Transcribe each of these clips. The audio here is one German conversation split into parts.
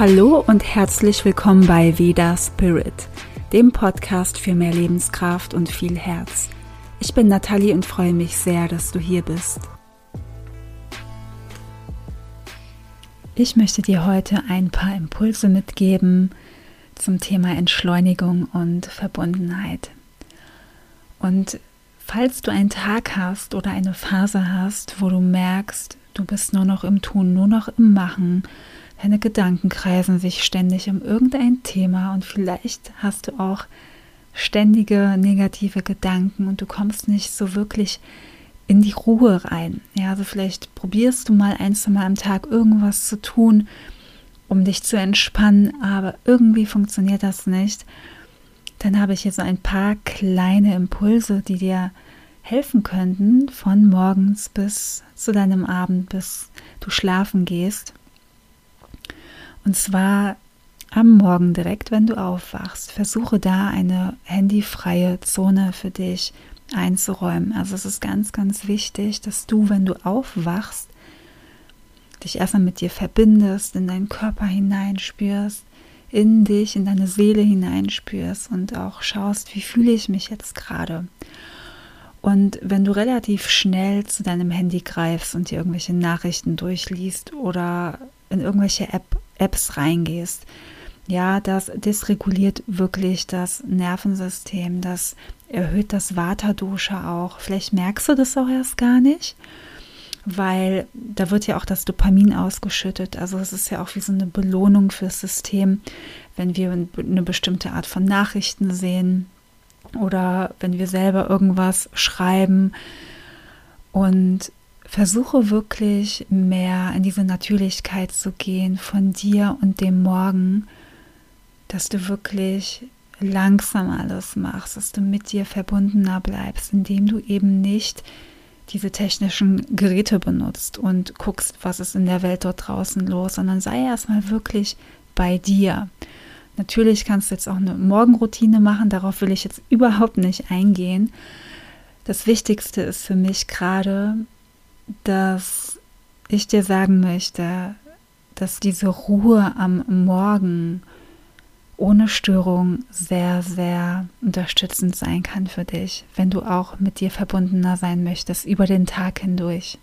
Hallo und herzlich willkommen bei Veda Spirit, dem Podcast für mehr Lebenskraft und viel Herz. Ich bin Nathalie und freue mich sehr, dass du hier bist. Ich möchte dir heute ein paar Impulse mitgeben zum Thema Entschleunigung und Verbundenheit. Und falls du einen Tag hast oder eine Phase hast, wo du merkst, du bist nur noch im Tun, nur noch im Machen, Deine Gedanken kreisen sich ständig um irgendein Thema und vielleicht hast du auch ständige negative Gedanken und du kommst nicht so wirklich in die Ruhe rein. Ja, also vielleicht probierst du mal ein, zwei Mal am Tag irgendwas zu tun, um dich zu entspannen, aber irgendwie funktioniert das nicht. Dann habe ich hier so ein paar kleine Impulse, die dir helfen könnten, von morgens bis zu deinem Abend, bis du schlafen gehst. Und zwar am Morgen direkt, wenn du aufwachst, versuche da eine handyfreie Zone für dich einzuräumen. Also es ist ganz, ganz wichtig, dass du, wenn du aufwachst, dich erstmal mit dir verbindest, in deinen Körper hineinspürst, in dich, in deine Seele hineinspürst und auch schaust, wie fühle ich mich jetzt gerade. Und wenn du relativ schnell zu deinem Handy greifst und dir irgendwelche Nachrichten durchliest oder in irgendwelche App Apps reingehst, ja, das dysreguliert wirklich das Nervensystem, das erhöht das Vata-Dosha auch. Vielleicht merkst du das auch erst gar nicht, weil da wird ja auch das Dopamin ausgeschüttet. Also es ist ja auch wie so eine Belohnung fürs System, wenn wir eine bestimmte Art von Nachrichten sehen oder wenn wir selber irgendwas schreiben. Und Versuche wirklich mehr in diese Natürlichkeit zu gehen von dir und dem Morgen, dass du wirklich langsam alles machst, dass du mit dir verbundener bleibst, indem du eben nicht diese technischen Geräte benutzt und guckst, was ist in der Welt dort draußen los, sondern sei erstmal wirklich bei dir. Natürlich kannst du jetzt auch eine Morgenroutine machen, darauf will ich jetzt überhaupt nicht eingehen. Das Wichtigste ist für mich gerade, dass ich dir sagen möchte, dass diese Ruhe am Morgen ohne Störung sehr, sehr unterstützend sein kann für dich, wenn du auch mit dir verbundener sein möchtest über den Tag hindurch.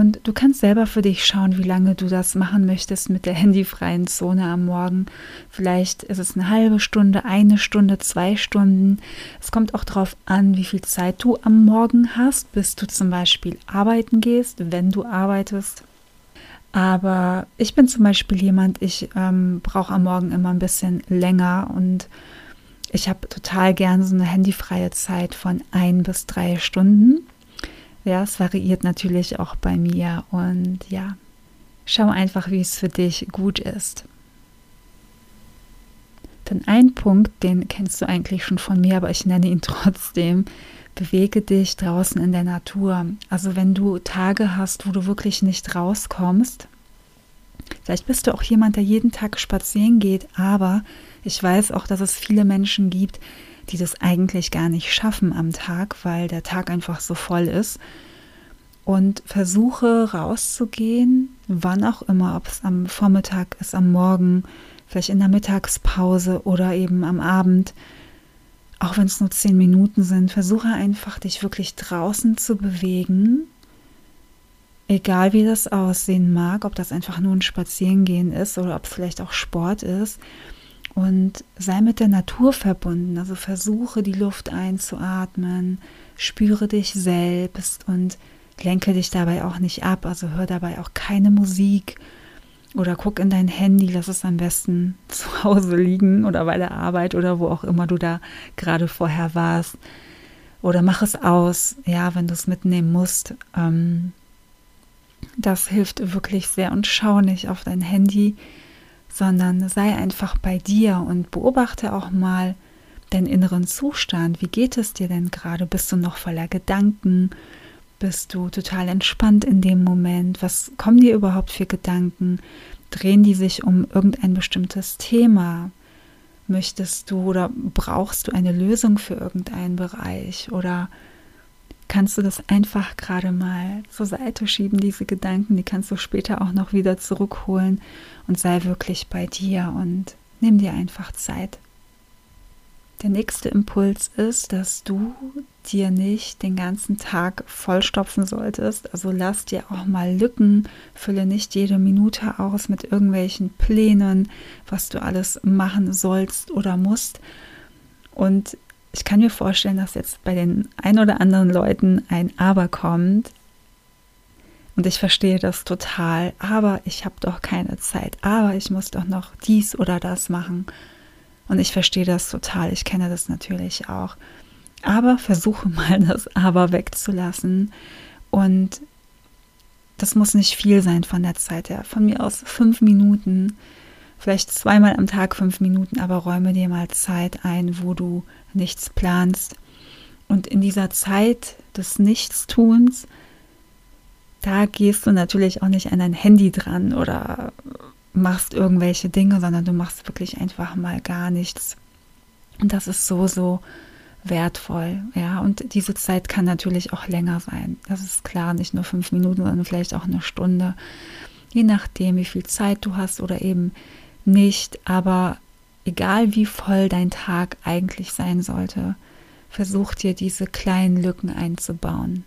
Und du kannst selber für dich schauen, wie lange du das machen möchtest mit der handyfreien Zone am Morgen. Vielleicht ist es eine halbe Stunde, eine Stunde, zwei Stunden. Es kommt auch darauf an, wie viel Zeit du am Morgen hast, bis du zum Beispiel arbeiten gehst, wenn du arbeitest. Aber ich bin zum Beispiel jemand, ich ähm, brauche am Morgen immer ein bisschen länger und ich habe total gern so eine handyfreie Zeit von ein bis drei Stunden. Ja, es variiert natürlich auch bei mir und ja, schau einfach, wie es für dich gut ist. Denn ein Punkt, den kennst du eigentlich schon von mir, aber ich nenne ihn trotzdem, bewege dich draußen in der Natur. Also wenn du Tage hast, wo du wirklich nicht rauskommst, vielleicht bist du auch jemand, der jeden Tag spazieren geht, aber ich weiß auch, dass es viele Menschen gibt, die das eigentlich gar nicht schaffen am Tag, weil der Tag einfach so voll ist. Und versuche rauszugehen, wann auch immer, ob es am Vormittag ist, am Morgen, vielleicht in der Mittagspause oder eben am Abend, auch wenn es nur zehn Minuten sind, versuche einfach, dich wirklich draußen zu bewegen, egal wie das aussehen mag, ob das einfach nur ein Spazierengehen ist oder ob es vielleicht auch Sport ist und sei mit der Natur verbunden. Also versuche die Luft einzuatmen, spüre dich selbst und lenke dich dabei auch nicht ab. Also hör dabei auch keine Musik oder guck in dein Handy, lass es am besten zu Hause liegen oder bei der Arbeit oder wo auch immer du da gerade vorher warst. Oder mach es aus, ja, wenn du es mitnehmen musst. Ähm, das hilft wirklich sehr und schau nicht auf dein Handy sondern sei einfach bei dir und beobachte auch mal deinen inneren Zustand. Wie geht es dir denn gerade? Bist du noch voller Gedanken? Bist du total entspannt in dem Moment? Was kommen dir überhaupt für Gedanken? Drehen die sich um irgendein bestimmtes Thema? Möchtest du oder brauchst du eine Lösung für irgendeinen Bereich? Oder kannst du das einfach gerade mal zur Seite schieben, diese Gedanken, die kannst du später auch noch wieder zurückholen und sei wirklich bei dir und nimm dir einfach Zeit. Der nächste Impuls ist, dass du dir nicht den ganzen Tag vollstopfen solltest. Also lass dir auch mal Lücken, fülle nicht jede Minute aus mit irgendwelchen Plänen, was du alles machen sollst oder musst. Und ich kann mir vorstellen, dass jetzt bei den ein oder anderen Leuten ein Aber kommt. Und ich verstehe das total. Aber ich habe doch keine Zeit. Aber ich muss doch noch dies oder das machen. Und ich verstehe das total. Ich kenne das natürlich auch. Aber versuche mal das Aber wegzulassen. Und das muss nicht viel sein von der Zeit her. Von mir aus fünf Minuten, vielleicht zweimal am Tag fünf Minuten, aber räume dir mal Zeit ein, wo du nichts planst. Und in dieser Zeit des Nichtstuns, da gehst du natürlich auch nicht an dein Handy dran oder machst irgendwelche Dinge, sondern du machst wirklich einfach mal gar nichts. Und das ist so, so wertvoll. Ja, und diese Zeit kann natürlich auch länger sein. Das ist klar, nicht nur fünf Minuten, sondern vielleicht auch eine Stunde. Je nachdem, wie viel Zeit du hast oder eben nicht. Aber egal wie voll dein Tag eigentlich sein sollte, versuch dir diese kleinen Lücken einzubauen.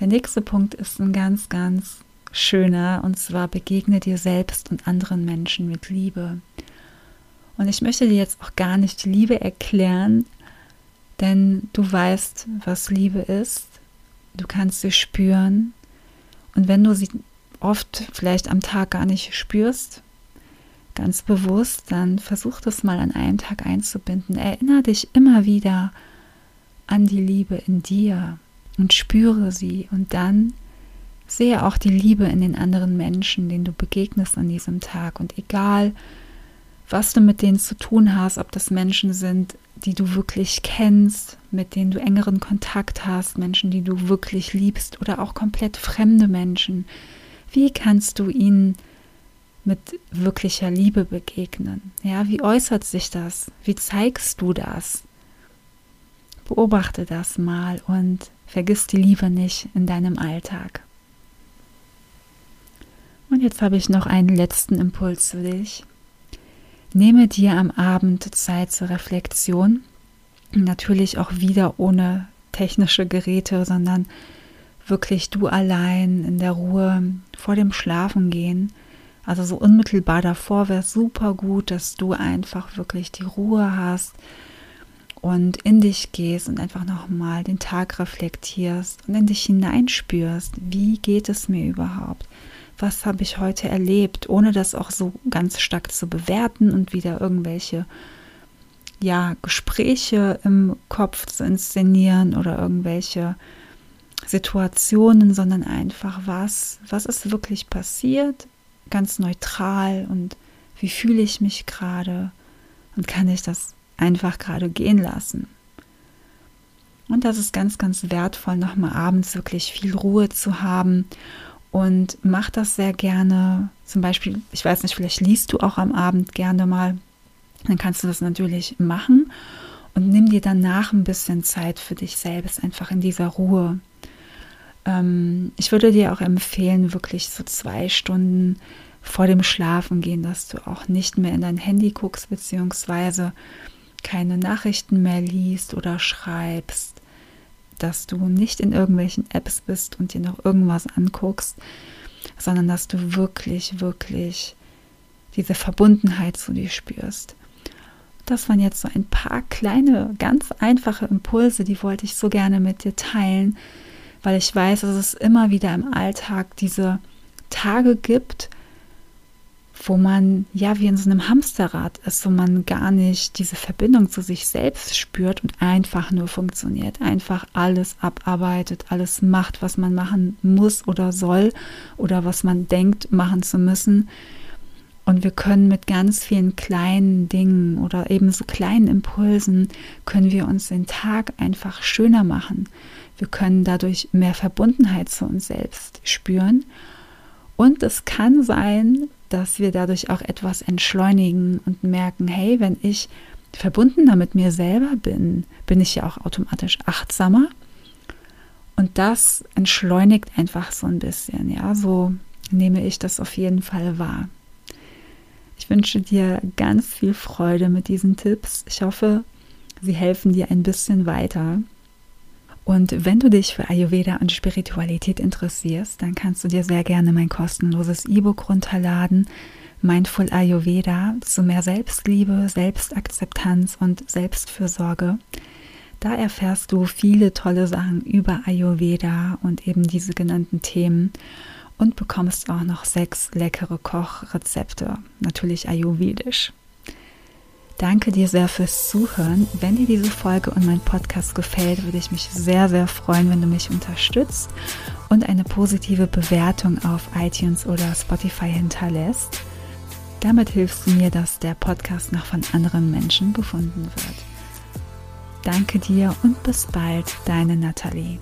Der nächste Punkt ist ein ganz, ganz schöner, und zwar begegne dir selbst und anderen Menschen mit Liebe. Und ich möchte dir jetzt auch gar nicht Liebe erklären, denn du weißt, was Liebe ist. Du kannst sie spüren. Und wenn du sie oft vielleicht am Tag gar nicht spürst, ganz bewusst, dann versuch das mal an einem Tag einzubinden. Erinnere dich immer wieder an die Liebe in dir und spüre sie und dann Sehe auch die Liebe in den anderen Menschen, denen du begegnest an diesem Tag. Und egal, was du mit denen zu tun hast, ob das Menschen sind, die du wirklich kennst, mit denen du engeren Kontakt hast, Menschen, die du wirklich liebst oder auch komplett fremde Menschen, wie kannst du ihnen mit wirklicher Liebe begegnen? Ja, wie äußert sich das? Wie zeigst du das? Beobachte das mal und vergiss die Liebe nicht in deinem Alltag. Und jetzt habe ich noch einen letzten Impuls für dich. Nehme dir am Abend Zeit zur Reflexion. Natürlich auch wieder ohne technische Geräte, sondern wirklich du allein in der Ruhe vor dem Schlafengehen. Also so unmittelbar davor wäre es super gut, dass du einfach wirklich die Ruhe hast und in dich gehst und einfach nochmal den Tag reflektierst und in dich hineinspürst. Wie geht es mir überhaupt? was habe ich heute erlebt, ohne das auch so ganz stark zu bewerten und wieder irgendwelche ja, Gespräche im Kopf zu inszenieren oder irgendwelche Situationen, sondern einfach was, was ist wirklich passiert, ganz neutral und wie fühle ich mich gerade und kann ich das einfach gerade gehen lassen. Und das ist ganz, ganz wertvoll, nochmal abends wirklich viel Ruhe zu haben und mach das sehr gerne. Zum Beispiel, ich weiß nicht, vielleicht liest du auch am Abend gerne mal. Dann kannst du das natürlich machen und nimm dir danach ein bisschen Zeit für dich selbst, einfach in dieser Ruhe. Ähm, ich würde dir auch empfehlen, wirklich so zwei Stunden vor dem Schlafen gehen, dass du auch nicht mehr in dein Handy guckst, beziehungsweise keine Nachrichten mehr liest oder schreibst dass du nicht in irgendwelchen Apps bist und dir noch irgendwas anguckst, sondern dass du wirklich, wirklich diese Verbundenheit zu dir spürst. Das waren jetzt so ein paar kleine, ganz einfache Impulse, die wollte ich so gerne mit dir teilen, weil ich weiß, dass es immer wieder im Alltag diese Tage gibt, wo man ja wie in so einem Hamsterrad ist, wo man gar nicht diese Verbindung zu sich selbst spürt und einfach nur funktioniert, einfach alles abarbeitet, alles macht, was man machen muss oder soll oder was man denkt machen zu müssen. Und wir können mit ganz vielen kleinen Dingen oder eben so kleinen Impulsen, können wir uns den Tag einfach schöner machen. Wir können dadurch mehr Verbundenheit zu uns selbst spüren. Und es kann sein, dass wir dadurch auch etwas entschleunigen und merken, hey, wenn ich verbundener mit mir selber bin, bin ich ja auch automatisch achtsamer. Und das entschleunigt einfach so ein bisschen. Ja, so nehme ich das auf jeden Fall wahr. Ich wünsche dir ganz viel Freude mit diesen Tipps. Ich hoffe, sie helfen dir ein bisschen weiter. Und wenn du dich für Ayurveda und Spiritualität interessierst, dann kannst du dir sehr gerne mein kostenloses E-Book runterladen. Mindful Ayurveda zu mehr Selbstliebe, Selbstakzeptanz und Selbstfürsorge. Da erfährst du viele tolle Sachen über Ayurveda und eben diese genannten Themen und bekommst auch noch sechs leckere Kochrezepte, natürlich ayurvedisch. Danke dir sehr fürs Zuhören. Wenn dir diese Folge und mein Podcast gefällt, würde ich mich sehr, sehr freuen, wenn du mich unterstützt und eine positive Bewertung auf iTunes oder Spotify hinterlässt. Damit hilfst du mir, dass der Podcast noch von anderen Menschen gefunden wird. Danke dir und bis bald, deine Nathalie.